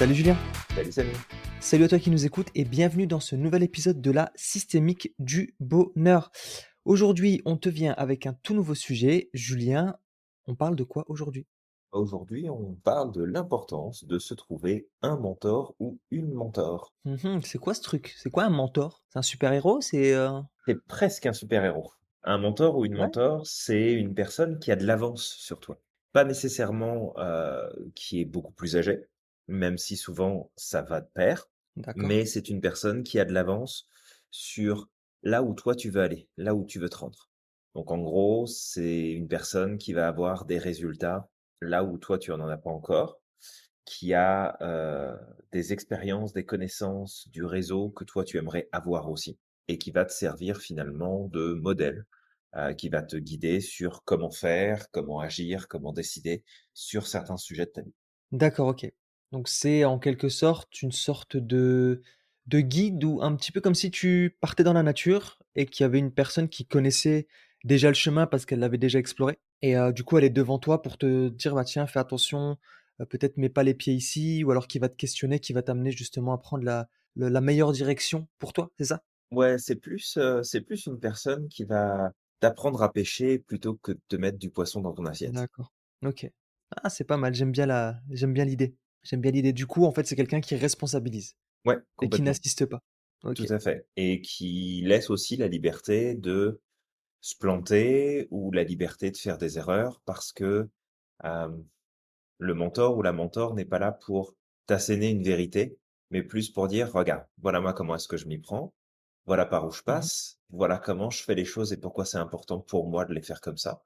Salut Julien. Salut, salut. Salut à toi qui nous écoutes et bienvenue dans ce nouvel épisode de la systémique du bonheur. Aujourd'hui, on te vient avec un tout nouveau sujet. Julien, on parle de quoi aujourd'hui? Aujourd'hui, on parle de l'importance de se trouver un mentor ou une mentor. Mhm, C'est quoi ce truc? C'est quoi un mentor? C'est un super-héros? C'est euh, C'est presque un super-héros. Un mentor ou une Ouais, mentor, c'est une personne qui a de l'avance sur toi. Pas nécessairement euh, qui est beaucoup plus âgée, même si souvent ça va de pair, mais c'est une personne qui a de l'avance sur là où toi tu veux aller, là où tu veux te rendre. Donc en gros, c'est une personne qui va avoir des résultats là où toi tu en as pas encore, qui a euh, des expériences, des connaissances du réseau que toi tu aimerais avoir aussi, et qui va te servir finalement de modèle, euh, qui va te guider sur comment faire, comment agir, comment décider sur certains sujets de ta vie. D'accord, ok. Donc c'est en quelque sorte une sorte de, de guide ou un petit peu comme si tu partais dans la nature et qu'il y avait une personne qui connaissait déjà le chemin parce qu'elle l'avait déjà exploré. Et euh, du coup, elle est devant toi pour te dire, bah tiens, fais attention, euh, peut-être mets pas les pieds ici, ou alors qui va te questionner, qui va t'amener justement à prendre la, la meilleure direction pour toi, c'est ça? Ouais, c'est plus, euh, c'est plus une personne qui va t'apprendre à pêcher plutôt que de te mettre du poisson dans ton assiette. D'accord. Ok. Ah, c'est pas mal, j'aime bien la, j'aime bien l'idée. J'aime bien l'idée. Du coup, en fait, c'est quelqu'un qui responsabilise Ouais, et qui n'assiste pas. Tout à fait. Et qui laisse aussi la liberté de se planter ou la liberté de faire des erreurs parce que euh, le mentor ou la mentor n'est pas là pour t'asséner une vérité, mais plus pour dire, regarde, voilà moi comment est-ce que je m'y prends, voilà par où je Mhm. passe, voilà comment je fais les choses et pourquoi c'est important pour moi de les faire comme ça,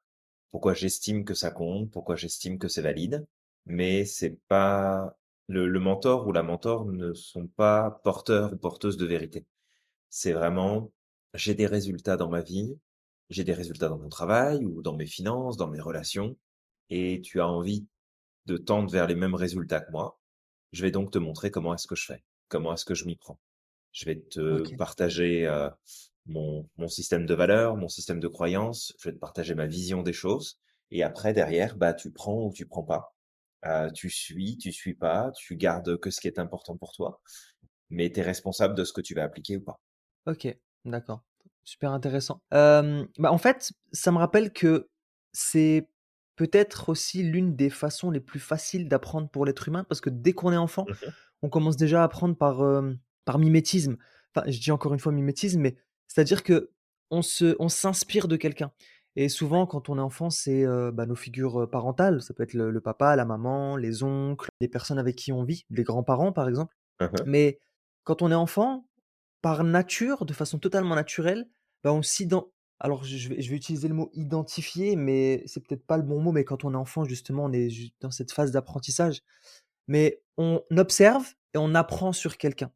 pourquoi j'estime que ça compte, pourquoi j'estime que c'est valide, mais c'est pas le, le mentor ou la mentor ne sont pas porteurs ou porteuses de vérité. C'est vraiment, j'ai des résultats dans ma vie, j'ai des résultats dans mon travail ou dans mes finances, dans mes relations, et tu as envie de tendre vers les mêmes résultats que moi. Je vais donc te montrer comment est-ce que je fais, comment est-ce que je m'y prends. Je vais te partager euh, mon, mon système de valeurs, mon système de croyances, je vais te partager ma vision des choses, et après, derrière, bah, tu prends ou tu prends pas. Euh, tu suis, tu suis pas, tu gardes que ce qui est important pour toi, mais tu es responsable de ce que tu vas appliquer ou pas. Ok. D'accord. Super intéressant. Euh, bah, en fait, ça me rappelle que c'est peut-être aussi l'une des façons les plus faciles d'apprendre pour l'être humain parce que dès qu'on est enfant, Mhm. on commence déjà à apprendre par, euh, par mimétisme. Enfin, je dis encore une fois mimétisme, mais c'est-à-dire que on se, on s'inspire de quelqu'un. Et souvent, quand on est enfant, c'est euh, bah, nos figures parentales. Ça peut être le, le papa, la maman, les oncles, les personnes avec qui on vit, les grands-parents, par exemple. Mhm. Mais quand on est enfant, par nature, de façon totalement naturelle, bah, on s'iden alors je vais je vais utiliser le mot «identifier», mais c'est peut-être pas le bon mot, mais quand on est enfant, justement, on est dans cette phase d'apprentissage. Mais on observe et on apprend sur quelqu'un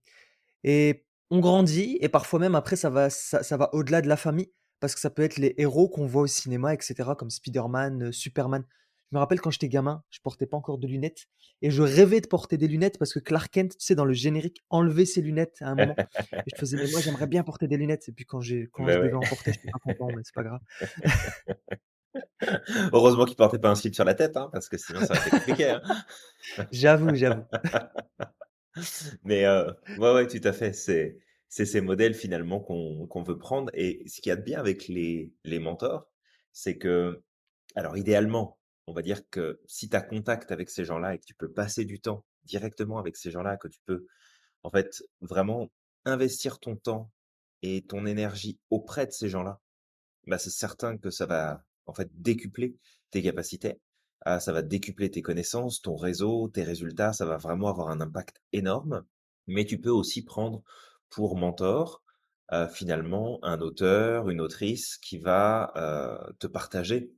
et on grandit et parfois même après ça va ça ça va au-delà de la famille, parce que ça peut être les héros qu'on voit au cinéma et cetera comme Spider-Man, heu, Superman. Je me rappelle quand j'étais gamin, je portais pas encore de lunettes et je rêvais de porter des lunettes parce que Clark Kent, tu sais, dans le générique, enlevait ses lunettes à un moment et je faisais: «Mais moi j'aimerais bien porter des lunettes» et puis quand j'ai quand je Ben devais en porter, j'étais pas content, mais c'est pas grave. Heureusement qu'il portait pas un slip sur la tête, hein, parce que sinon ça aurait été compliqué, hein. J'avoue, j'avoue. Mais heu, ouais, ouais, tout à fait. C'est c'est ces modèles finalement qu'on veut prendre et ce qu'il y a de bien avec les les mentors, c'est que alors idéalement, on va dire que si tu as contact avec ces gens-là et que tu peux passer du temps directement avec ces gens-là, que tu peux en fait vraiment investir ton temps et ton énergie auprès de ces gens-là, bah, c'est certain que ça va, en fait, décupler tes capacités, heu, ça va décupler tes connaissances, ton réseau, tes résultats, ça va vraiment avoir un impact énorme. Mais tu peux aussi prendre pour mentor, finalement, un auteur, une autrice qui va, te partager,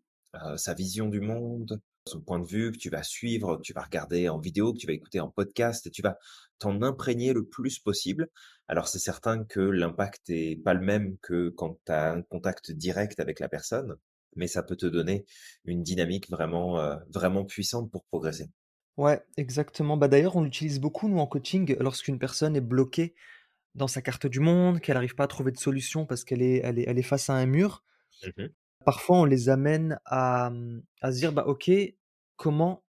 sa vision du monde, son point de vue que tu vas suivre, que tu vas regarder en vidéo, que tu vas écouter en podcast et tu vas t'en imprégner le plus possible alors c'est certain que l'impact est pas le même que quand tu as un contact direct avec la personne, mais ça peut te donner une dynamique vraiment, vraiment puissante pour progresser. Ouais, exactement. Bah, d'ailleurs, on l'utilise beaucoup nous en coaching lorsqu'une personne est bloquée dans sa carte du monde, qu'elle arrive pas à trouver de solution parce qu'elle est elle est elle est face à un mur. Mmh Parfois, on les amène à, à se dire: «Bah, OK, comment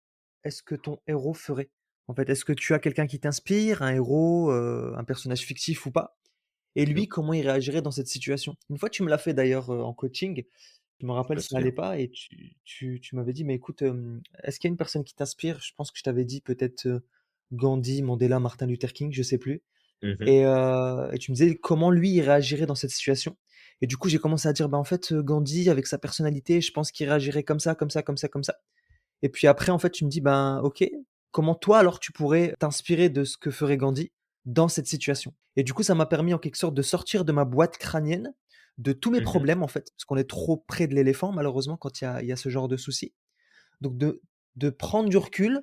est-ce que ton héros ferait?» En fait, est-ce que tu as quelqu'un qui t'inspire, un héros, heu, un personnage fictif ou pas? Et Mmh. lui, comment il réagirait dans cette situation? Une fois, tu me l'as fait d'ailleurs, heu, en coaching. Je me rappelle, ça souviens. allait pas et tu tu tu m'avais dit: «Mais écoute, est-ce qu'il y a une personne qui t'inspire?» je pense que je t'avais dit peut-être, Gandhi, Mandela, Martin Luther King, je sais plus Mmh mh. et tu me disais comment lui, il réagirait dans cette situation? Et du coup, j'ai commencé à dire: «Bah, en fait, Gandhi avec sa personnalité, je pense qu'il réagirait comme ça, comme ça, comme ça, comme ça» et puis après, en fait, tu me dis: «Ben, OK, comment toi, alors, tu pourrais t'inspirer de ce que ferait Gandhi dans cette situation?» et du coup, ça m'a permis en quelque sorte de sortir de ma boîte crânienne, de tous mes Mmh mh. problèmes, en fait, parce qu'on est trop près de l'éléphant malheureusement quand il y a y a ce genre de soucis. Donc de de prendre du recul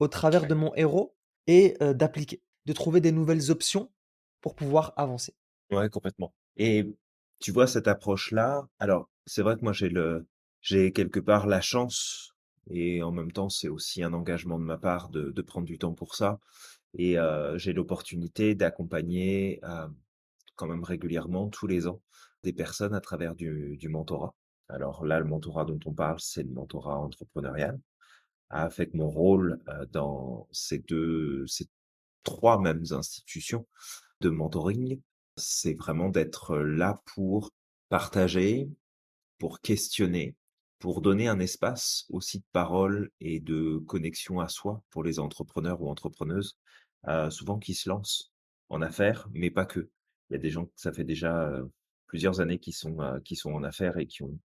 au travers de mon héros et d'appliquer, de trouver des nouvelles options pour pouvoir avancer. Ouais, complètement et tu vois cette approche-là alors c'est vrai que moi j'ai le j'ai quelque part la chance et en même temps c'est aussi un engagement de ma part de prendre du temps pour ça et heu, j'ai l'opportunité d'accompagner, hem, quand même régulièrement tous les ans des personnes à travers du du mentorat. Alors là, le mentorat dont on parle, c'est le mentorat entrepreneurial. Avec mon rôle, heu, dans ces 2 ces 3 mêmes institutions de mentoring, c'est vraiment d'être là pour partager, pour questionner, pour donner un espace aussi de parole et de connexion à soi pour les entrepreneurs ou entrepreneuses, heu, souvent qui se lancent en affaires, mais pas que. Il y a des gens, ça fait déjà, plusieurs années qui sont, qui sont en affaires et qui ont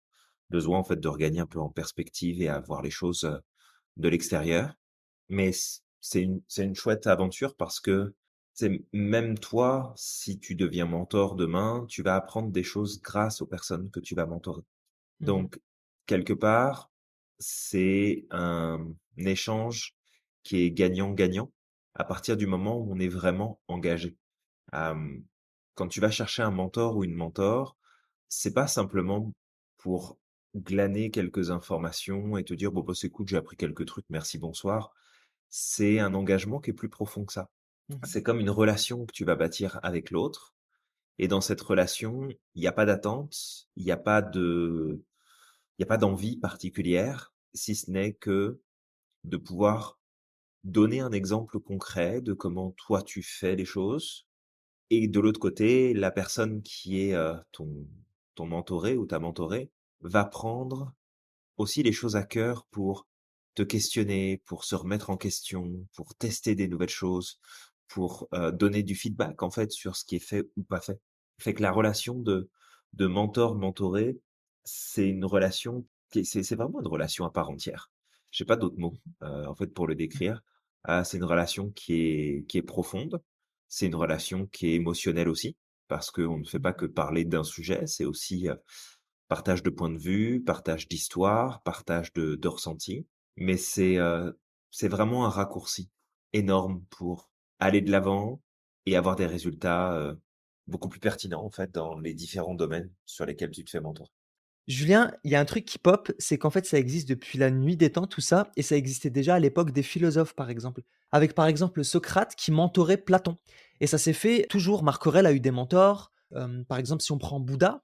besoin en fait de regagner un peu en perspective et à voir les choses, de l'extérieur. Mais c'est une c'est une chouette aventure parce que, même toi, si tu deviens mentor demain, tu vas apprendre des choses grâce aux personnes que tu vas mentorer. Mmh mh. Donc quelque part, c'est un échange qui est gagnant-gagnant à partir du moment où on est vraiment engagé. Quand tu vas chercher un mentor ou une mentor, c'est pas simplement pour glaner quelques informations et te dire: «Bon, bah, c'est cool, j'ai appris quelques trucs, merci, bonsoir». C'est un engagement qui est plus profond que ça. Mmh mh. C'est comme une relation que tu vas bâtir avec l'autre et dans cette relation, il y a pas d'attente, il y a pas de il y a pas d'envie particulière, si ce n'est que de pouvoir donner un exemple concret de comment toi tu fais les choses et de l'autre côté, la personne qui est, heu, ton ton mentoré ou ta mentorée va prendre aussi les choses à cœur pour te questionner, pour se remettre en question, pour tester des nouvelles choses, pour, donner du feedback en fait sur ce qui est fait ou pas fait. Fait que la relation de de mentor-mentoré, c'est une relation qui est c'est c'est vraiment une relation à part entière. J'ai pas d'autres mots, en fait pour le décrire. Ah, c'est une relation qui est qui est profonde, c'est une relation qui est émotionnelle aussi, parce qu'on ne fait pas que parler d'un sujet, c'est aussi, partage de points de vue, partage d'histoire, partage de de ressentis. Mais c'est, vraiment un raccourci énorme pour aller de l'avant et avoir des résultats, beaucoup plus pertinents en fait dans les différents domaines sur lesquels tu te fais mentorer. Julien, il y a un truc qui pop, c'est qu'en fait, ça existe depuis la nuit des temps, tout ça, et ça existait déjà à l'époque des philosophes, par exemple. Avec, par exemple, Socrate qui mentorait Platon. Et ça s'est fait toujours. Marc Aurèle a eu des mentors. Par exemple, si on prend Bouddha,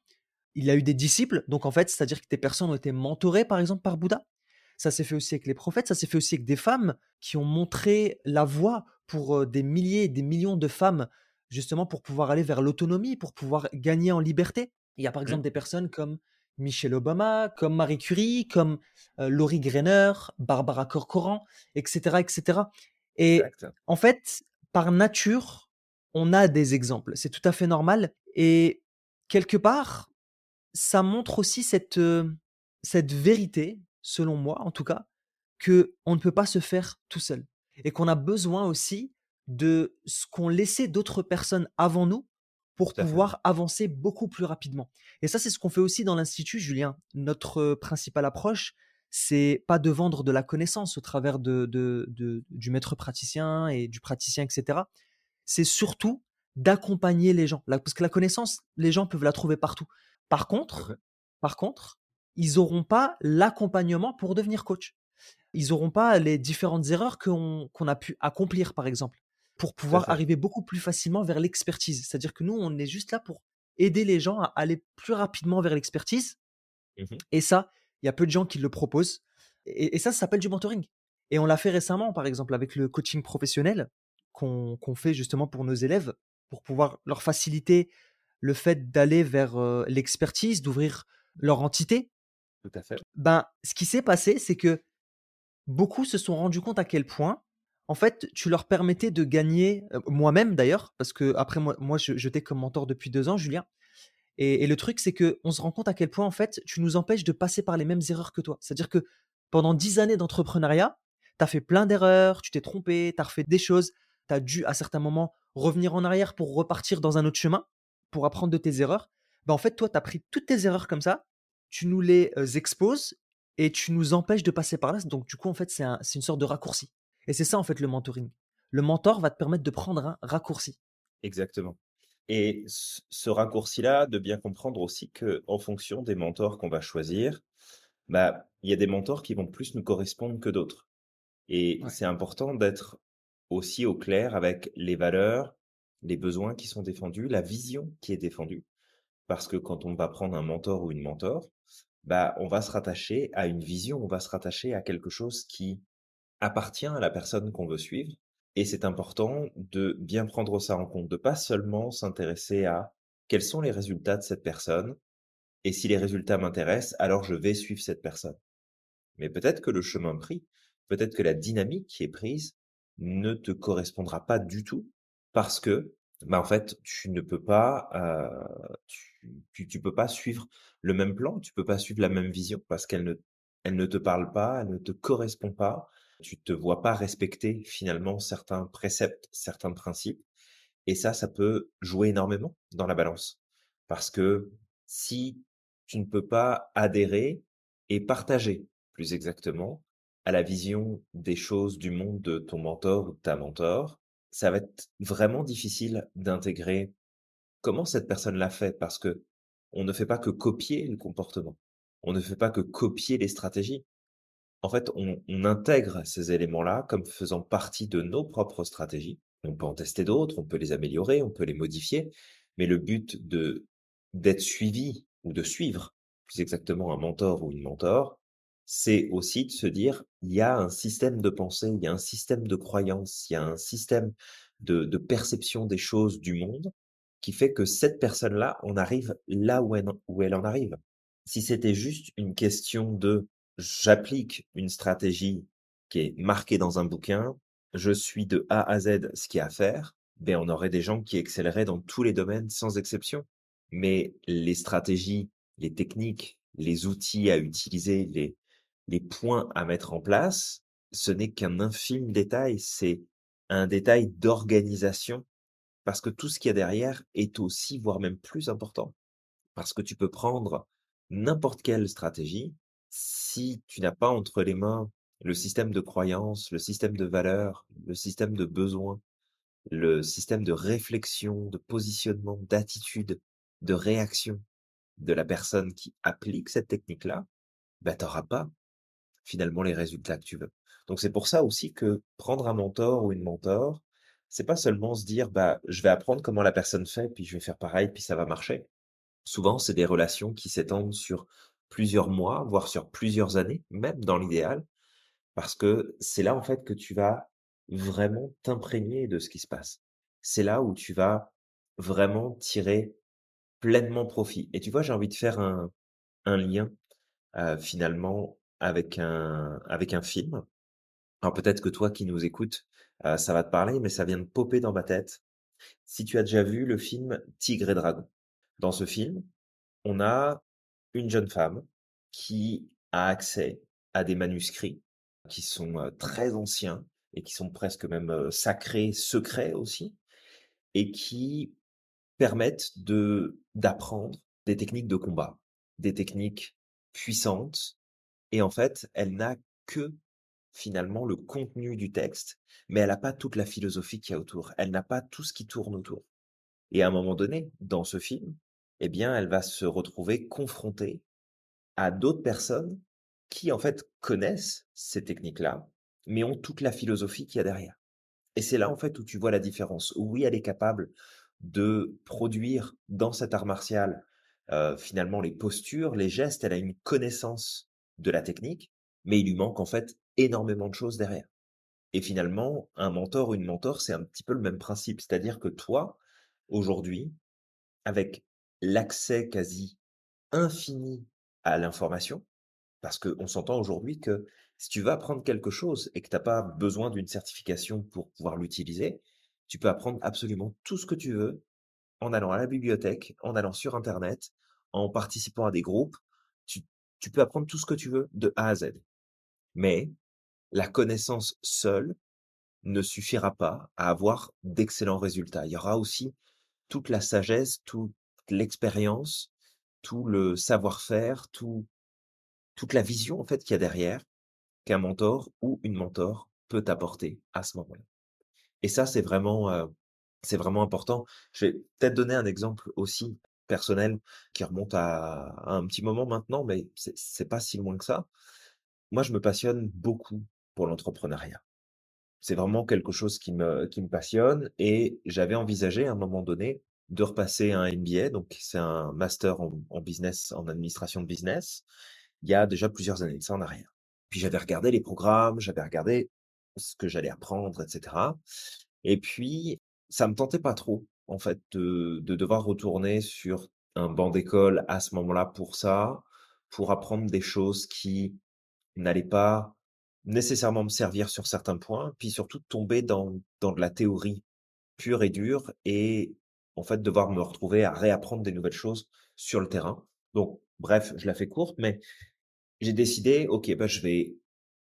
il a eu des disciples. Donc, en fait, c'est-à-dire que des personnes ont été mentorées, par exemple, par Bouddha? Ça s'est fait aussi avec les prophètes. Ça s'est fait aussi avec des femmes qui ont montré la voie pour des milliers, des millions de femmes, justement pour pouvoir aller vers l'autonomie, pour pouvoir gagner en liberté. Il y a par Mmh, exemple des personnes comme Michelle Obama, comme Marie Curie, comme euh, Laurie Greiner, Barbara Corcoran, etc., etc. Et en fait, par nature, on a des exemples. C'est tout à fait normal. Et quelque part, ça montre aussi cette, cette vérité, selon moi en tout cas, que on ne peut pas se faire tout seul et qu'on a besoin aussi de ce qu'ont laissé d'autres personnes avant nous pour fait. pouvoir avancer beaucoup plus rapidement et ça, c'est ce qu'on fait aussi dans l'institut, Julien. Notre, heu, principale approche, c'est pas de vendre de la connaissance au travers de de de du maître praticien et du praticien et cetera. C'est surtout d'accompagner les gens. Parce que la connaissance, les gens peuvent la trouver partout. Par contre par contre, ils auront pas l'accompagnement pour devenir coach. Ils auront pas les différentes erreurs qu'on a pu accomplir, par exemple, pour pouvoir arriver beaucoup plus facilement vers l'expertise. C'est-à-dire que nous, on est juste là pour aider les gens à aller plus rapidement vers l'expertise Mmh mh. et ça, il y a peu de gens qui le proposent et et ça, ça s'appelle du mentoring Et on l'a fait récemment, par exemple, avec le coaching professionnel qu'on fait justement pour nos élèves, pour pouvoir leur faciliter le fait d'aller vers, heu, l'expertise, d'ouvrir leur entité. Tout à fait. Ben, ce qui s'est passé, c'est que beaucoup se sont rendus compte à quel point, en fait, tu leur permettais de gagner, moi-même d'ailleurs, parce qu'après moi moi je t'ai comme mentor depuis 2 ans, Julien. Et le truc, c'est qu'on se rend compte à quel point, en fait, tu nous empêches de passer par les mêmes erreurs que toi. C'est-à-dire que pendant 10 années d'entrepreneuriat, tu as fait plein d'erreurs, tu t'es trompé, tu as refait des choses, tu as dû à certains moments revenir en arrière pour repartir dans un autre chemin, pour apprendre de tes erreurs. Ben, en fait, toi, tu as pris toutes tes erreurs comme ça, tu nous les, exposes et tu nous empêches de passer par là. Donc du coup, en fait, c'est un une sorte de raccourci. Et c'est ça, en fait, le mentoring. Le mentor va te permettre de prendre un raccourci. Exactement. Et ce raccourci-là, de bien comprendre aussi qu'en fonction des mentors qu'on va choisir, bah, il y a des mentors qui vont plus nous correspondre que d'autres. Et Ouais. c'est important d'être aussi au clair avec les valeurs, les besoins qui sont défendus, la vision qui est défendue. Parce que quand on va prendre un mentor ou une mentor, bah, on va se rattacher à une vision, on va se rattacher à quelque chose qui appartient à la personne qu'on veut suivre. Et c'est important de bien prendre ça en compte, de pas seulement s'intéresser à quels sont les résultats de cette personne. Et si les résultats m'intéressent, alors je vais suivre cette personne. Mais peut-être que le chemin pris, peut-être que la dynamique qui est prise ne te correspondra pas du tout parce que, bah, en fait, tu ne peux pas, tu tu tu peux pas suivre le même plan, tu peux pas suivre la même vision parce qu'elle ne elle ne te parle pas, elle ne te correspond pas. Tu te vois pas respecter finalement certains préceptes, certains principes et ça, ça peut jouer énormément dans la balance. Parce que si tu ne peux pas adhérer et partager, plus exactement, à la vision des choses du monde de ton mentor ou de ta mentor, ça va être vraiment difficile d'intégrer comment cette personne l'a fait parce que on ne fait pas que copier le comportement. On ne fait pas que copier les stratégies. En fait, on intègre ces éléments-là comme faisant partie de nos propres stratégies. On peut en tester d'autres, on peut les améliorer, on peut les modifier, mais le but d'être suivi ou de suivre, plus exactement un mentor ou une mentor, c'est aussi de se dire: «Il y a un système de pensée, il y a un système de croyance, il y a un système de perception des choses, du monde, qui fait que cette personne-là en arrive là où elle en où elle en arrive». Si c'était juste une question de: «J'applique une stratégie qui est marquée dans un bouquin, je suis de A à Z ce qu'il y a à faire», beh, on aurait des gens qui excelleraient dans tous les domaines sans exception. Mais les stratégies, les techniques, les outils à utiliser, les les points à mettre en place, ce n'est qu'un infime détail, c'est un détail d'organisation parce que tout ce qu'il y a derrière est aussi, voire même plus important. Parce que tu peux prendre n'importe quelle stratégie, si tu n'as pas entre les mains le système de croyance, le système de valeurs, le système de besoins, le système de réflexion, de positionnement, d'attitude, de réaction de la personne qui applique cette technique-là, bah, tu auras pas finalement les résultats que tu veux. Donc c'est pour ça aussi que prendre un mentor ou une mentor, c'est pas seulement se dire: «Bah, je vais apprendre comment la personne fait, puis je vais faire pareil, puis ça va marcher». Souvent, c'est des relations qui s'étendent sur plusieurs mois, voire sur plusieurs années, même dans l'idéal, parce que c'est là, en fait, que tu vas vraiment t'imprégner de ce qui se passe. C'est là où tu vas vraiment tirer pleinement profit et tu vois, j'ai envie de faire un lien, heu, finalement avec un avec un film. Alors peut-être que toi qui nous écoutes, heu, ça va te parler, mais ça vient de popper dans ma tête. Si tu as déjà vu le film Tigre et Dragon. Dans ce film, on a une jeune femme qui a accès à des manuscrits qui sont, heu, très anciens et qui sont presque même, heu, sacrés, secrets aussi et qui permettent de d'apprendre des techniques de combat, des techniques puissantes et en fait, elle n'a que finalement le contenu du texte, mais elle a pas toute la philosophie qu'il y a autour. Elle n'a pas tout ce qui tourne autour et à un moment donné, dans ce film, eh bien, elle va se retrouver confrontée à d'autres personnes qui, en fait, connaissent ces techniques-là, mais ont toute la philosophie qu'il y a derrière et c'est là, en fait, où tu vois la différence. Oui, elle est capable de produire dans cet art martial, heu, finalement les postures, les gestes, elle a une connaissance de la technique, mais il lui manque en fait énormément de choses derrière. Et finalement, un mentor ou une mentor, c'est un petit peu le même principe. C'est-à-dire que toi, aujourd'hui, avec l'accès quasi infini à l'information, parce qu'on s'entend aujourd'hui que si tu veux apprendre quelque chose et que tu as pas besoin d'une certification pour pouvoir l'utiliser, tu peux apprendre absolument tout ce que tu veux en allant à la bibliothèque, en allant sur internet, en participant à des groupes. Tu peux apprendre tout ce que tu veux de A à Z. Mais la connaissance seule ne suffira pas à avoir d'excellents résultats. Il y aura aussi toute la sagesse, toute l'expérience, tout le savoir-faire, tout toute la vision, en fait, qu'il y a derrière, qu'un mentor ou une mentor peut t'apporter à ce moment-là. Et ça, c'est vraiment, heu, c'est vraiment important. Je vais peut-être donner un exemple aussi personnel qui remonte à un petit moment maintenant, mais c'est pas si loin que ça. Moi, je me passionne beaucoup pour l'entrepreneuriat. C'est vraiment quelque chose qui me qui me passionne et j'avais envisagé à un moment donné de repasser un MBA, donc c'est un master en business, en administration de business, il y a déjà plusieurs années ça en arrière. Puis j'avais regardé les programmes, j'avais regardé ce que j'allais apprendre et cetera et puis ça me tentait pas trop, en fait, de de devoir retourner sur un banc d'école à ce moment-là pour ça, pour apprendre des choses qui n'allaient pas nécessairement me servir sur certains points, puis surtout tomber dans dans de la théorie pure et dure et en fait devoir me retrouver à réapprendre des nouvelles choses sur le terrain. Donc bref, je la fais courte, mais j'ai décidé: «OK, bah, je vais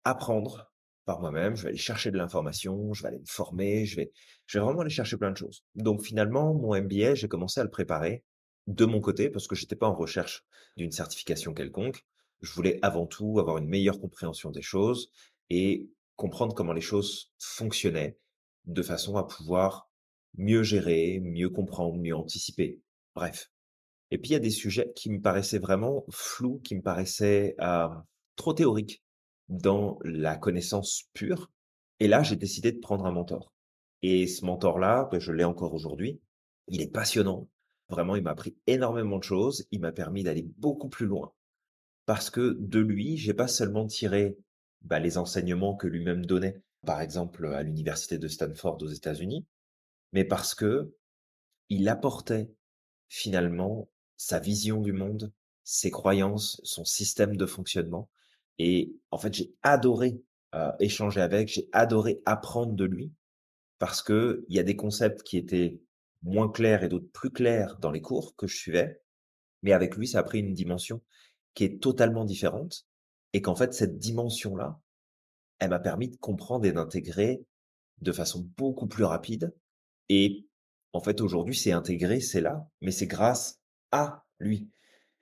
apprendre par moi-même, je vais aller chercher de l'information, je vais aller me former, je vais je vraiment aller chercher plein de choses». Donc finalement, mon MBA, j'ai commencé à le préparer de mon côté parce que j'étais pas en recherche d'une certification quelconque. Je voulais avant tout avoir une meilleure compréhension des choses et comprendre comment les choses fonctionnaient, de façon à pouvoir mieux gérer, mieux comprendre, mieux anticiper. Bref. Et puis il y a des sujets qui me paraissaient vraiment flous, qui me paraissaient, hem, trop théoriques dans la connaissance pure et là, j'ai décidé de prendre un mentor et ce mentor-là, beh, je l'ai encore aujourd'hui. Il est passionnant. Vraiment, il m'a appris énormément de choses. Il m'a permis d'aller beaucoup plus loin parce que de lui, j'ai pas seulement tiré, bah, les enseignements que lui-même donnait, par exemple, à l'université de Stanford aux États-Unis, mais parce qu'il apportait finalement sa vision du monde, ses croyances, son système de fonctionnement et en fait, j'ai adoré, heu, échanger avec, j'ai adoré apprendre de lui parce qu'il y a des concepts qui étaient moins clairs et d'autres plus clairs dans les cours que je suivais, mais avec lui, ça a pris une dimension qui est totalement différente et qu'en fait, cette dimension-là, elle m'a permis de comprendre et d'intégrer de façon beaucoup plus rapide et en fait, aujourd'hui, c'est intégré, c'est là, mais c'est grâce à lui.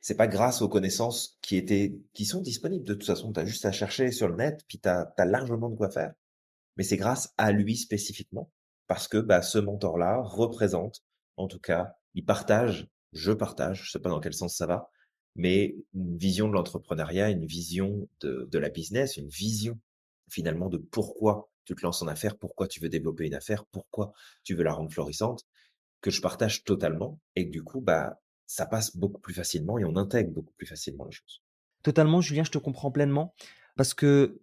C'est pas grâce aux connaissances qui étaient qui sont disponibles. De toute façon, tu as juste à chercher sur le net, puis tu as largement de quoi faire. Mais c'est grâce à lui spécifiquement, parce que, bah, ce mentor-là représente, en tout cas, il partage, je partage, je sais pas dans quel sens ça va, mais une vision de l'entrepreneuriat, une vision de de la business, une vision finalement de pourquoi tu te lances en affaires, pourquoi tu veux développer une affaire, pourquoi tu veux la rendre florissante, que je partage totalement et du coup, bah, ça passe beaucoup plus facilement et on intègre beaucoup plus facilement les choses. Totalement, Julien, je te comprends pleinement parce que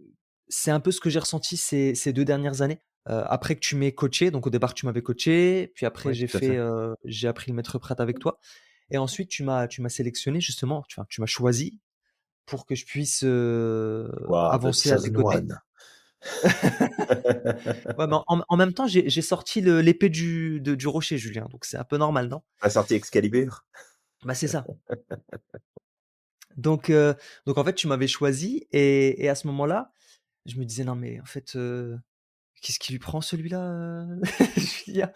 c'est un peu ce que j'ai ressenti ces ces 2 dernières années. Heu, après que tu m'aies coaché, donc au départ, tu m'avais coaché, puis après Ouais, j'ai fait, fait. heu, j'ai appris le maître prêtre avec toi et ensuite tu m'as tu m'as sélectionné justement, tu tu m'as choisi pour que je puisse, the avancer à tes côtés. Ouais, mais en en même temps, j'ai sorti l'épée du rocher, Julien, donc c'est un peu normal, non? Tu sorti Excalibur? Bah, c'est ça. Donc donc en fait, tu m'avais choisi et et à ce moment-là, je me disais: «Non mais en fait, qu'est-ce qui lui prend celui-là, heu?» je veux dire,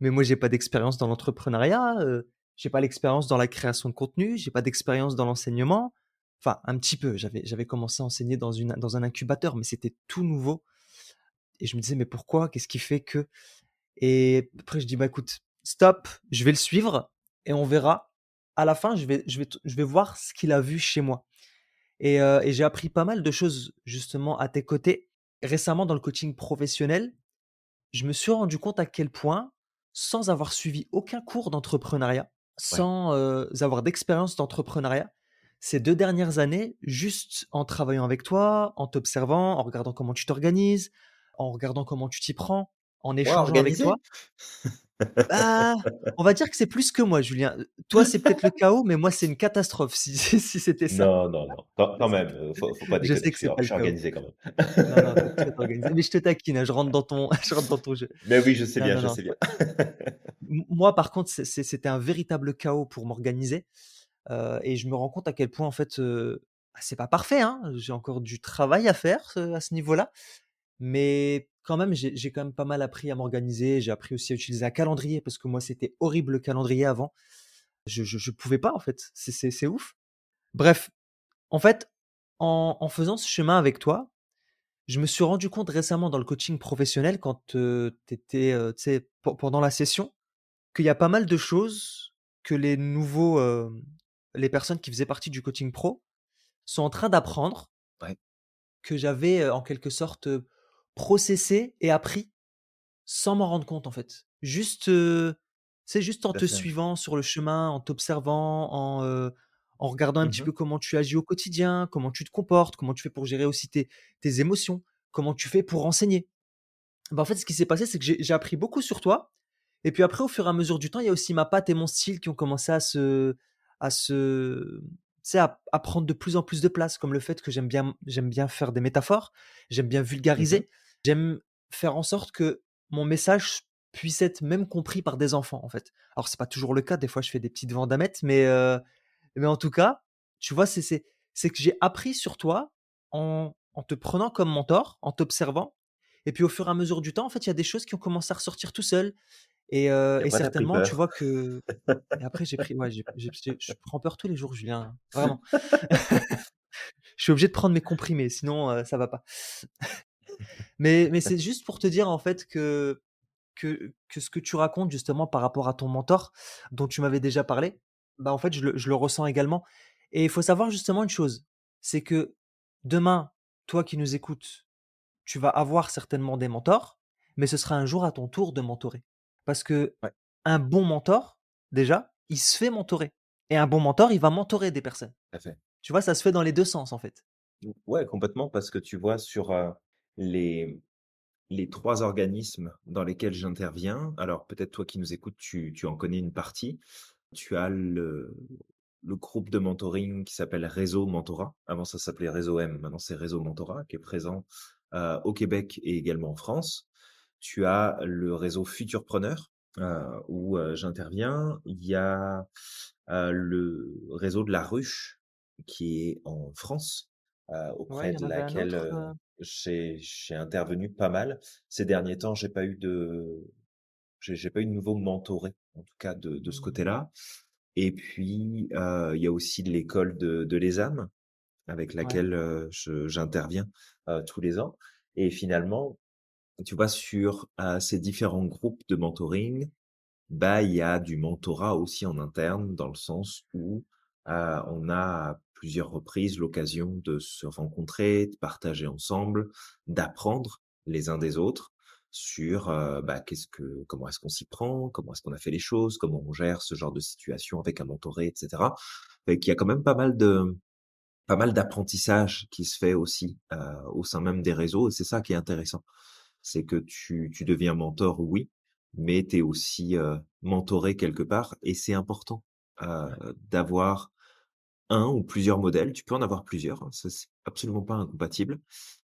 mais moi j'ai pas d'expérience dans l'entrepreneuriat, heu, j'ai pas l'expérience dans la création de contenu, j'ai pas d'expérience dans l'enseignement. Enfin, un petit peu, j'avais j'avais commencé à enseigner dans une dans un incubateur, mais c'était tout nouveau et je me disais: «Mais pourquoi? Qu'est-ce qui fait que?» et après je dis: «Bah écoute, stop, je vais le suivre et on verra. À la fin, je vais je vais je vais voir ce qu'il a vu chez moi» et heu et j'ai appris pas mal de choses justement à tes côtés. Récemment dans le coaching professionnel, je me suis rendu compte à quel point, sans avoir suivi aucun cours d'entrepreneuriat, Ouais, sans, heu, avoir d'expérience d'entrepreneuriat, ces 2 dernières années, juste en travaillant avec toi, en t'observant, en regardant comment tu t'organises, en regardant comment tu t'y prends, en Ouais, échangeant avec toi. Bah, on va dire que c'est plus que moi, Julien. Toi, c'est peut-être le chaos, mais moi, c'est une catastrophe si si c'était ça. Non, non, non, quand quand même, faut faut pas je déconner, sais je que c'est pas je suis chaos. organisé quand même. Non, non, es organisé, mais je te taquine, hein, je rentre dans ton je rentre dans ton jeu. Mais oui, je sais Non, bien, non, je sais bien. moi, par contre, c'était un véritable chaos pour m'organiser, heu et je me rends compte à quel point, en fait, heu, bah, c'est pas parfait, hein. J'ai encore du travail à faire, à ce niveau-là, mais quand même, j'ai quand même pas mal appris à m'organiser. J'ai appris aussi à utiliser un calendrier parce que moi, c'était horrible le calendrier avant. Je je je pouvais pas, en fait, c'est ouf. Bref, en fait, en en faisant ce chemin avec toi, je me suis rendu compte récemment dans le coaching professionnel quand, tu étais, pen pendant la session, qu'il y a pas mal de choses que les nouveaux, les personnes qui faisaient partie du coaching pro sont en train d'apprendre Ouais. que j'avais, en quelque sorte, processé et appris sans m'en rendre compte, en fait. Juste, tu sais, juste en te suivant sur le chemin, en t'observant, en, heu, en regardant un Mmh petit peu comment tu agis au quotidien, comment tu te comportes, comment tu fais pour gérer aussi tes tes émotions, comment tu fais pour enseigner. Bah, en fait, ce qui s'est passé, c'est que j'ai appris beaucoup sur toi et puis après, au fur et à mesure du temps, il y a aussi ma patte et mon style qui ont commencé à se à se tu sais, à à prendre de plus en plus de place, comme le fait que j'aime bien j'aime bien faire des métaphores, j'aime bien Mmh mh. vulgariser, j'aime faire en sorte que mon message puisse être même compris par des enfants, en fait. Alors c'est pas toujours le cas, des fois je fais des petites vendamettes, mais heu, mais en tout cas, tu vois, c'est c'est c'est que j'ai appris sur toi en en te prenant comme mentor, en t'observant et puis au fur et à mesure du temps, en fait, il y a des choses qui ont commencé à ressortir tout seul et pris certainement, tu vois que et après j'ai pris ouais, j'ai j'ai j'ai je prends peur tous les jours, Julien, vraiment. Je suis obligé de prendre mes comprimés, sinon, heu, ça va pas. Mais mais c'est juste pour te dire, en fait, que que que ce que tu racontes justement par rapport à ton mentor, dont tu m'avais déjà parlé, bah, en fait, je le je le ressens également et il faut savoir justement une chose, c'est que demain, toi qui nous écoutes, tu vas avoir certainement des mentors, mais ce sera un jour à ton tour de mentorer. Parce que Ouais, un bon mentor, déjà, il se fait mentorer et un bon mentor, il va mentorer des personnes. tout à fait. Tu vois, ça se fait dans les 2 sens, en fait. Ou ouais, complètement parce que tu vois sur, heu, les les 3 organismes dans lesquels j'interviens, alors peut-être toi qui nous écoutes, tu tu en connais une partie. Tu as le le groupe de mentoring qui s'appelle Réseau Mentorat. Avant ça s'appelait Réseau M, maintenant c'est Réseau Mentorat qui est présent, heu, au Québec et également en France. Tu as le réseau Futurpreneur, heu, où, heu, j'interviens. Il y a, le réseau de La Ruche qui est en France, Ouais, auprès de laquelle, autre, j'ai j'ai intervenu pas mal. Ces derniers temps, j'ai pas eu de j'ai pas eu de nouveau mentoré, en tout cas de de ce mmh, côté-là. Et puis, il y a aussi l'école de de l'ESAM avec laquelle, je j'interviens, heu, tous les ans. Et finalement, tu vois, sur, ces différents groupes de mentoring, bah, il y a du mentorat aussi en interne, dans le sens où, on a plusieurs reprises l'occasion de se rencontrer, de partager ensemble, d'apprendre les uns des autres sur, bah, qu'est-ce que comment est-ce qu'on s'y prend? Comment est-ce qu'on a fait les choses? Comment on gère ce genre de situation avec un mentoré et cetera. Fait qu'il y a quand même pas mal de pas mal d'apprentissage qui se fait aussi, au sein même des réseaux et c'est ça qui est intéressant. C'est que tu tu deviens mentor, oui, mais tu es aussi, mentoré quelque part et c'est important, ouais, d'avoir un ou plusieurs modèles. Tu peux en avoir plusieurs, hein, c'est absolument pas incompatible,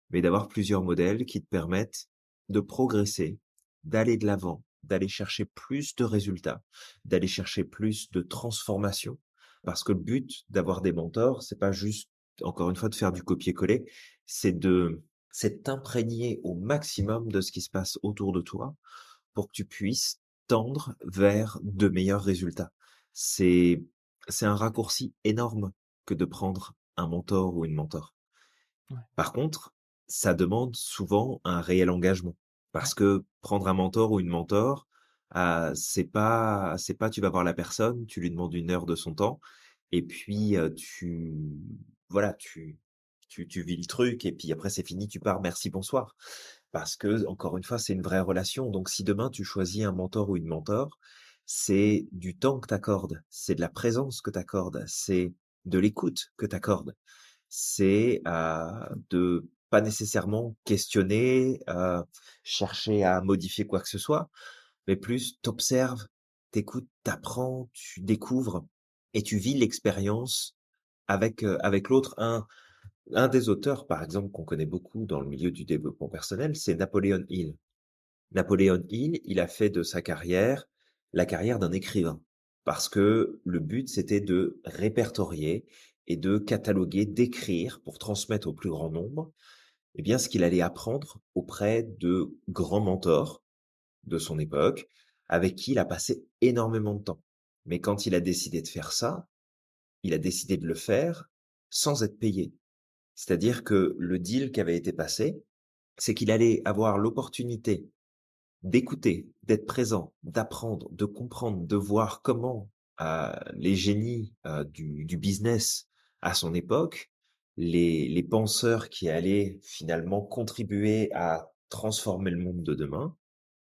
mais d'avoir plusieurs modèles qui te permettent de progresser, d'aller de l'avant, d'aller chercher plus de résultats, d'aller chercher plus de transformation. Parce que le but d'avoir des mentors, c'est pas juste, encore une fois, de faire du copier-coller, c'est de c'est t'imprégner au maximum de ce qui se passe autour de toi pour que tu puisses tendre vers de meilleurs résultats. C'est c'est un raccourci énorme que de prendre un mentor ou une mentor. ouais, Par contre, ça demande souvent un réel engagement. Parce que prendre un mentor ou une mentor, heu, c'est pas c'est pas tu vas voir la personne, tu lui demandes une heure de son temps et puis, tu voilà, tu tu tu vis le truc et puis après c'est fini, tu pars, merci, bonsoir. Parce que encore une fois, c'est une vraie relation. Donc si demain tu choisis un mentor ou une mentor, c'est du temps que tu accordes, c'est de la présence que tu accordes, c'est de l'écoute que tu accordes. C'est, heu, de pas nécessairement questionner, heu, chercher à modifier quoi que ce soit, mais plus t'observes, t'écoutes, t'apprends, tu découvres et tu vis l'expérience avec, heu, avec l'autre. Un un des auteurs, par exemple, qu'on connaît beaucoup dans le milieu du développement personnel, c'est Napoléon Hill. Napoléon Hill, il a fait de sa carrière la carrière d'un écrivain parce que le but, c'était de répertorier et de cataloguer, d'écrire pour transmettre au plus grand nombre, eh bien, ce qu'il allait apprendre auprès de grands mentors de son époque, avec qui il a passé énormément de temps. Mais quand il a décidé de faire ça, il a décidé de le faire sans être payé. C'est-à-dire que le deal qui avait été passé, c'est qu'il allait avoir l'opportunité d'écouter, d'être présent, d'apprendre, de comprendre, de voir comment euh, les génies euh, du, business à son époque, les, les penseurs qui allaient finalement contribuer à transformer le monde de demain,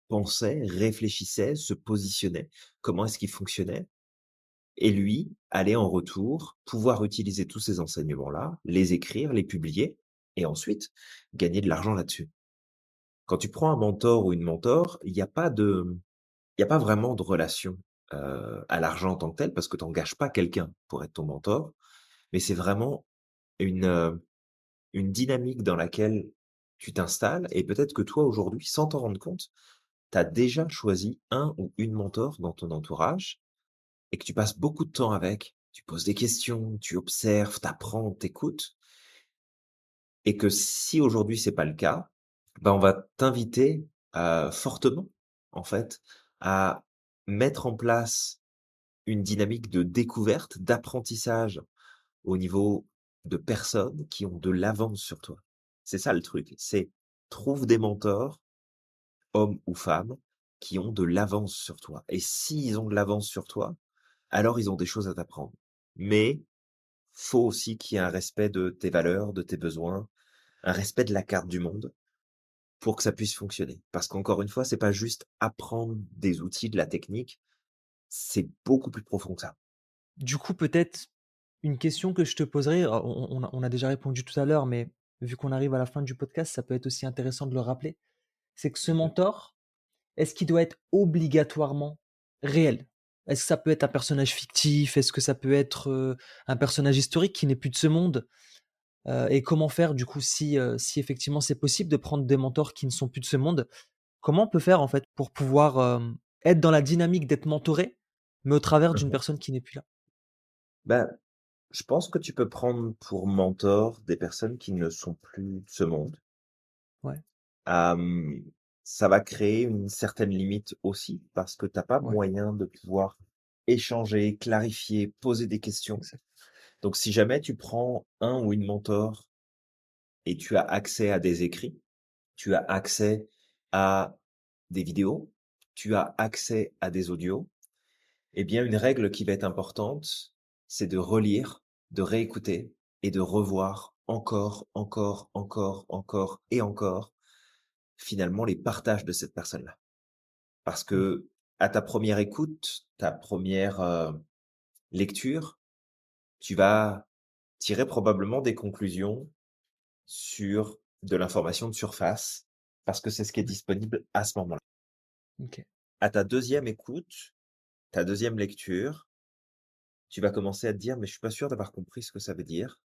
pensaient, réfléchissaient, se positionnaient, comment est-ce qu'il fonctionnait, et lui allait en retour pouvoir utiliser tous ces enseignements-là, les écrire, les publier, et ensuite gagner de l'argent là-dessus. Quand tu prends un mentor ou une mentor, il n'y a pas de, il y a pas vraiment de relation à l'argent en tant que tel, parce que tu n'engages pas quelqu'un pour être ton mentor, mais c'est vraiment une, une dynamique dans laquelle tu t'installes, et peut-être que toi aujourd'hui, sans t'en rendre compte, tu as déjà choisi un ou une mentor dans ton entourage, et que tu passes beaucoup de temps avec, tu poses des questions, tu observes, tu apprends, t'écoutes, et que si aujourd'hui c'est pas le cas, ben on va t'inviter fortement, en fait, à mettre en place une dynamique de découverte, d'apprentissage au niveau de personnes qui ont de l'avance sur toi. C'est ça le truc, c'est trouve des mentors, hommes ou femmes, qui ont de l'avance sur toi. Et s'ils ont de l'avance sur toi, alors ils ont des choses à t'apprendre. Mais faut aussi qu'il y ait un respect de tes valeurs, de tes besoins, un respect de la carte du monde pour que ça puisse fonctionner. Parce qu'encore une fois, c'est pas juste apprendre des outils, de la technique, c'est beaucoup plus profond que ça. Du coup, peut-être une question que je te poserai, on, on, a, déjà répondu tout à l'heure, mais vu qu'on arrive à la fin du podcast, ça peut être aussi intéressant de le rappeler, c'est que ce mentor, est-ce qu'il doit être obligatoirement réel? Est-ce que ça peut être un personnage fictif? Est-ce que ça peut être un personnage historique qui n'est plus de ce monde? Et comment faire du coup si, si effectivement c'est possible de prendre des mentors qui ne sont plus de ce monde Comment on peut faire en fait pour pouvoir être dans la dynamique d'être mentoré, mais au travers d'une mmh personne qui n'est plus là? Ben, je pense que tu peux prendre pour mentor des personnes qui ne sont plus de ce monde. Ouais. ça va créer une certaine limite aussi parce que tu as pas Ouais. moyen de pouvoir échanger, clarifier, poser des questions. Exact. Donc si jamais tu prends un ou une mentor et tu as accès à des écrits, tu as accès à des vidéos, tu as accès à des audios, eh bien une règle qui va être importante, c'est de relire, de réécouter et de revoir encore, encore, encore, encore et encore finalement les partages de cette personne-là. Parce Mmh. que à ta première écoute, ta première euh, lecture, tu vas tirer probablement des conclusions sur de l'information de surface, parce que c'est ce qui est disponible à ce moment-là. OK. À ta deuxième écoute, ta deuxième lecture, tu vas commencer à te dire: «Mais je suis pas sûr d'avoir compris ce que ça veut dire».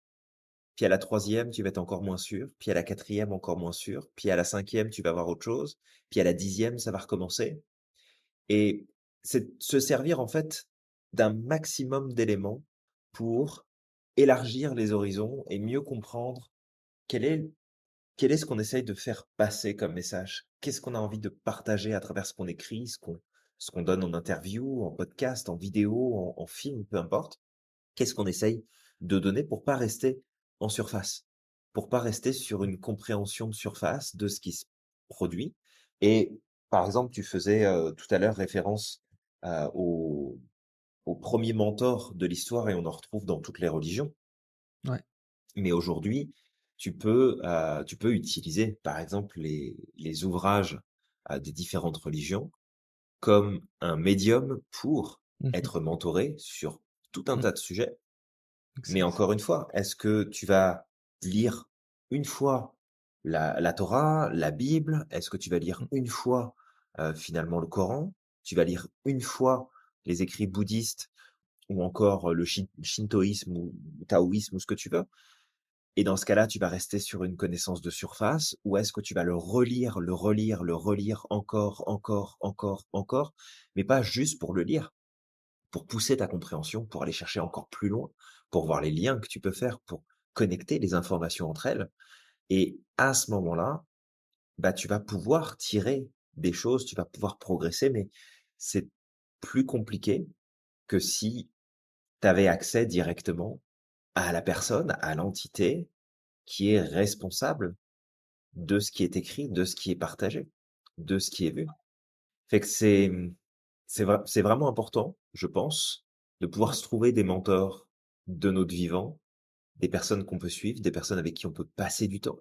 Puis à la troisième, tu vas être encore moins sûr. Puis à la quatrième, encore moins sûr. Puis à la cinquième, tu vas voir autre chose. Puis à la dixième, ça va recommencer. Et c'est se servir en fait d'un maximum d'éléments pour élargir les horizons et mieux comprendre quel est, quel est ce qu'on essaye de faire passer comme message. Qu'est-ce qu'on a envie de partager à travers ce qu'on écrit, ce qu'on ce qu'on donne en interview, en podcast, en vidéo, en, film, peu importe. Qu'est-ce qu'on essaye de donner pour pas rester en surface, pour pas rester sur une compréhension de surface de ce qui se produit. Et par exemple, tu faisais tout à l'heure référence au, au premier mentor de l'histoire et on en retrouve dans toutes les religions. Ouais. Mais aujourd'hui, tu peux, euh, tu peux utiliser, par exemple, les, les ouvrages euh, des différentes religions comme un médium pour Mmh être mentoré sur tout un Mmh. tas de sujets Mais encore une fois, est-ce que tu vas lire une fois la la Torah, la Bible? Est-ce que tu vas lire Mmh. une fois, heu, finalement le Coran? Tu vas lire une fois les écrits bouddhistes ou encore, le shin shintoïsme ou taoïsme ou ce que tu veux? Et dans ce cas-là, tu vas rester sur une connaissance de surface ou est-ce que tu vas le relire, le relire, le relire encore, encore, encore, encore, mais pas juste pour le lire, pour pousser ta compréhension, pour aller chercher encore plus loin, pour voir les liens que tu peux faire, pour connecter les informations entre elles et à ce moment-là, bah, tu vas pouvoir tirer des choses, tu vas pouvoir progresser, mais c'est plus compliqué que si tu avais accès directement à la personne, à l'entité qui est responsable de ce qui est écrit, de ce qui est partagé, de ce qui est vu. Fait que c'est, mmh, c'est c'est vraiment important, je pense, de pouvoir se trouver des mentors de notre vivant, des personnes qu'on peut suivre, des personnes avec qui on peut passer du temps,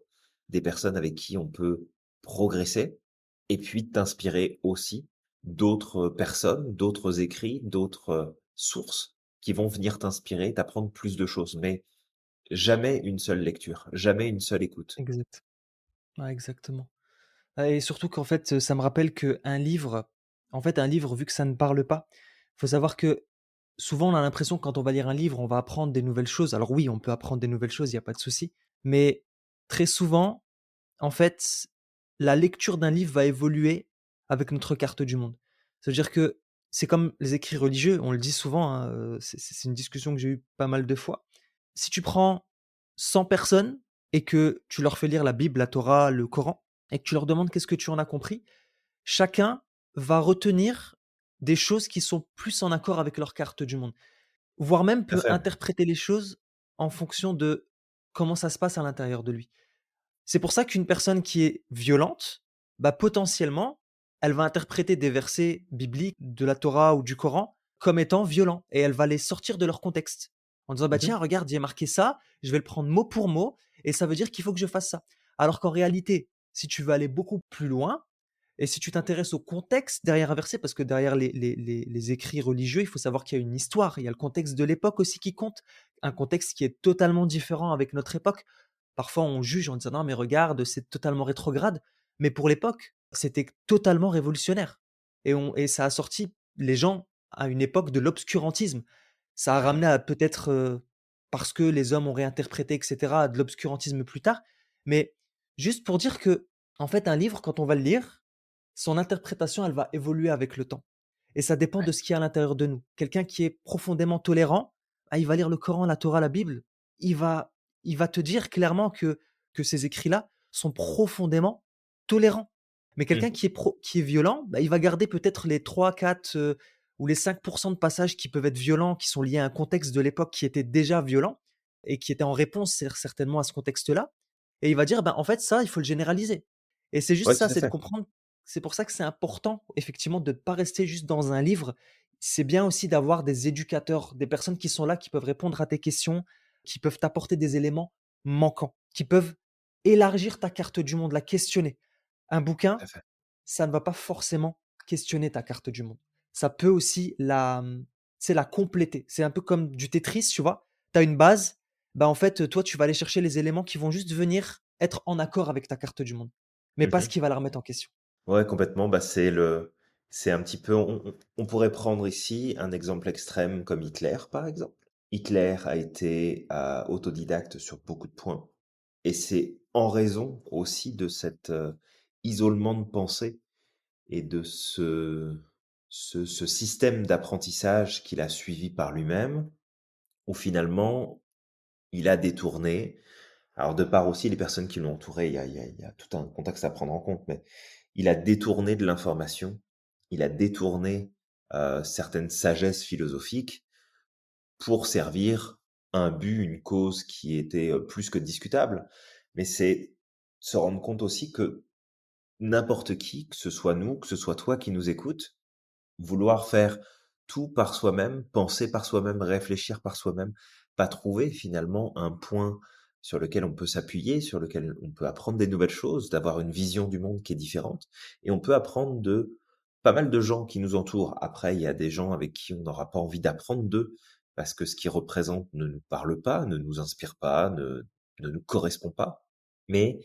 des personnes avec qui on peut progresser et puis t'inspirer aussi d'autres personnes, d'autres écrits, d'autres, sources qui vont venir t'inspirer, t'apprendre plus de choses. Mais jamais une seule lecture, jamais une seule écoute. exact. Ouais, exactement. Ah et surtout qu'en fait, ça me rappelle qu'un livre en fait, un livre, vu que ça ne parle pas, faut savoir que souvent, on a l'impression que quand on va lire un livre, on va apprendre des nouvelles choses. Alors oui, on peut apprendre des nouvelles choses, il y a pas de souci. Mais très souvent, en fait, la lecture d'un livre va évoluer avec notre carte du monde. Ça veut dire que c'est comme les écrits religieux, on le dit souvent, hein, heu, c'est une discussion que j'ai eue pas mal de fois. Si tu prends 100 personnes et que tu leur fais lire la Bible, la Torah, le Coran et que tu leur demandes qu'est-ce que tu en as compris, chacun va retenir des choses qui sont plus en accord avec leur carte du monde, voire même peut interpréter les choses en fonction de comment ça se passe à l'intérieur de lui. C'est pour ça qu'une personne qui est violente, bah, potentiellement, elle va interpréter des versets bibliques de la Torah ou du Coran comme étant violents et elle va les sortir de leur contexte en disant: «Bah, Mmh tiens, regarde, il y a marqué ça, je vais le prendre mot pour mot et ça veut dire qu'il faut que je fasse ça». Alors qu'en réalité, si tu veux aller beaucoup plus loin et si tu t'intéresses au contexte derrière un verset, parce que derrière les les les les écrits religieux, il faut savoir qu'il y a une histoire, il y a le contexte de l'époque aussi qui compte, un contexte qui est totalement différent avec notre époque. Parfois, on juge en disant: «Non, mais regarde, c'est totalement rétrograde», mais pour l'époque, c'était totalement révolutionnaire et on et ça a sorti les gens à une époque de l'obscurantisme. Ça a ramené à peut-être, parce que les hommes ont réinterprété et cetera, à de l'obscurantisme plus tard, mais juste pour dire que, en fait, un livre, quand on va le lire, son interprétation, elle va évoluer avec le temps et ça dépend de ce qu'il y a à l'intérieur de nous. Quelqu'un qui est profondément tolérant, ah, il va lire le Coran, la Torah, la Bible, il va il va te dire clairement que que ces écrits-là sont profondément tolérants. Mais quelqu'un Mmh qui est pro qui est violent, bah, il va garder peut-être les 3-4, heu, ou les 5% de passages qui peuvent être violents, qui sont liés à un contexte de l'époque qui était déjà violent et qui était en réponse cer certainement à ce contexte-là et il va dire: «Ben, en fait, ça, il faut le généraliser» et c'est juste Ouais, ça, c'est de comprendre c'est pour ça que c'est important, effectivement, de ne pas rester juste dans un livre. C'est bien aussi d'avoir des éducateurs, des personnes qui sont là, qui peuvent répondre à tes questions, qui peuvent t'apporter des éléments manquants, qui peuvent élargir ta carte du monde, la questionner. Un Tout bouquin, à fait. ça ne va pas forcément questionner ta carte du monde. Ça peut aussi la, mmh, tu la compléter. C'est un peu comme du Tetris, tu vois? Tu as une base, bah, en fait, toi, tu vas aller chercher les éléments qui vont juste venir être en accord avec ta carte du monde, mais pas ce Mmh qui va la remettre en question. Ouais, complètement. Bah, c'est le c'est un petit peu on pourrait prendre ici un exemple extrême comme Hitler, par exemple. Hitler a été, heu, autodidacte sur beaucoup de points et c'est en raison aussi de cet, heu, isolement de pensée et de ce ce ce système d'apprentissage qu'il a suivi par lui-même, où finalement il a détourné alors de part aussi les personnes qui l'ont entouré, il y a il y a il y a tout un contexte à prendre en compte, mais il a détourné de l'information, il a détourné, heu, certaines sagesses philosophiques pour servir un but, une cause qui était, heu, plus que discutable. Mais c'est se rendre compte aussi que n'importe qui, que ce soit nous, que ce soit toi qui nous écoutes, Vouloir faire tout par soi-même, penser par soi-même, réfléchir par soi-même, pas trouver finalement un point sur lequel on peut s'appuyer, sur lequel on peut apprendre des nouvelles choses, d'avoir une vision du monde qui est différente et on peut apprendre de pas mal de gens qui nous entourent. Après, il y a des gens avec qui on n'aura pas envie d'apprendre d'eux, parce que ce qu'ils représentent ne nous parle pas, ne nous inspire pas, ne ne nous correspond pas, mais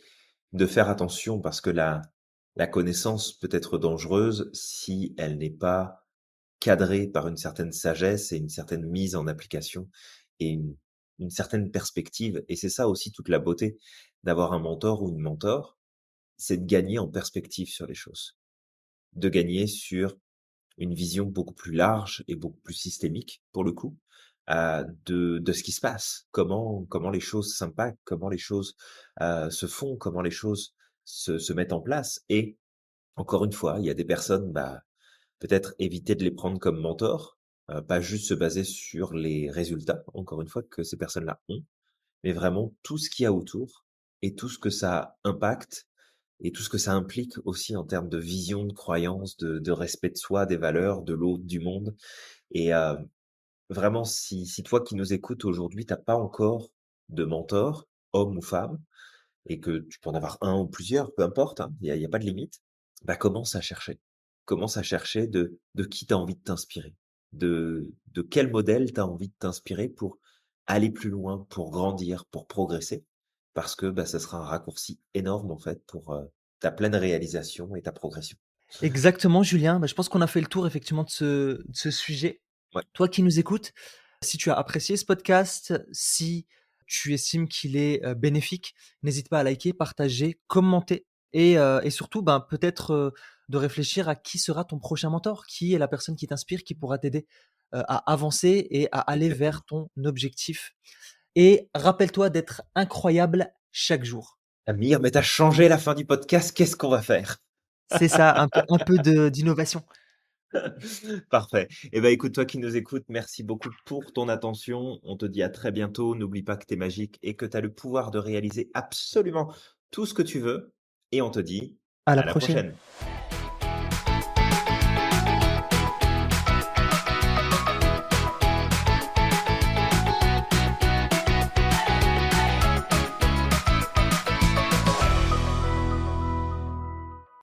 de faire attention parce que la la connaissance peut être dangereuse si elle n'est pas cadrée par une certaine sagesse et une certaine mise en application et une certaine perspective et c'est ça aussi toute la beauté d'avoir un mentor ou une mentor, c'est de gagner en perspective sur les choses. De gagner sur une vision beaucoup plus large et beaucoup plus systémique, pour le coup, heu, de ce qui se passe. Comment comment les choses s'impactent, comment les choses, heu, se font, comment les choses se se mettent en place et encore une fois, il y a des personnes, bah, peut-être éviter de les prendre comme mentors, heu, pas juste se baser sur les résultats, encore une fois, que ces personnes-là ont, mais vraiment tout ce qu'il y a autour et tout ce que ça impacte et tout ce que ça implique aussi en termes de vision, de croyance, de de respect de soi, des valeurs, de l'autre, du monde et heu, vraiment si si toi qui nous écoutes aujourd'hui, tu as pas encore de mentor, homme ou femme et que tu peux en avoir un ou plusieurs, peu importe, hein, il y a pas de limite, bah, commence à chercher. Commence à chercher de de qui tu as envie de t'inspirer, de de quel modèle tu as envie de t'inspirer pour aller plus loin, pour grandir, pour progresser, parce que, bah, ça sera un raccourci énorme, en fait, pour, heu, ta pleine réalisation et ta progression. Exactement Julien, bah, je pense qu'on a fait le tour effectivement de ce de ce sujet. Ouais. Toi qui nous écoutes, si tu as apprécié ce podcast, si tu estimes qu'il est, bénéfique, n'hésite pas à liker, partager, commenter et surtout, ben, peut-être, de réfléchir à qui sera ton prochain mentor? Qui est la personne qui t'inspire, qui pourra t'aider, à avancer et à aller vers ton objectif et rappelle-toi d'être incroyable chaque jour. Amir, mais tu as changé la fin du podcast, qu'est-ce qu'on va faire? C'est ça, un peu un peu de d'innovation. Parfait. Et bah, écoute, toi qui nous écoutes, merci beaucoup pour ton attention. On te dit à très bientôt. N'oublie pas que tu es magique et que tu as le pouvoir de réaliser absolument tout ce que tu veux et on te dit À la à la prochaine. prochaine.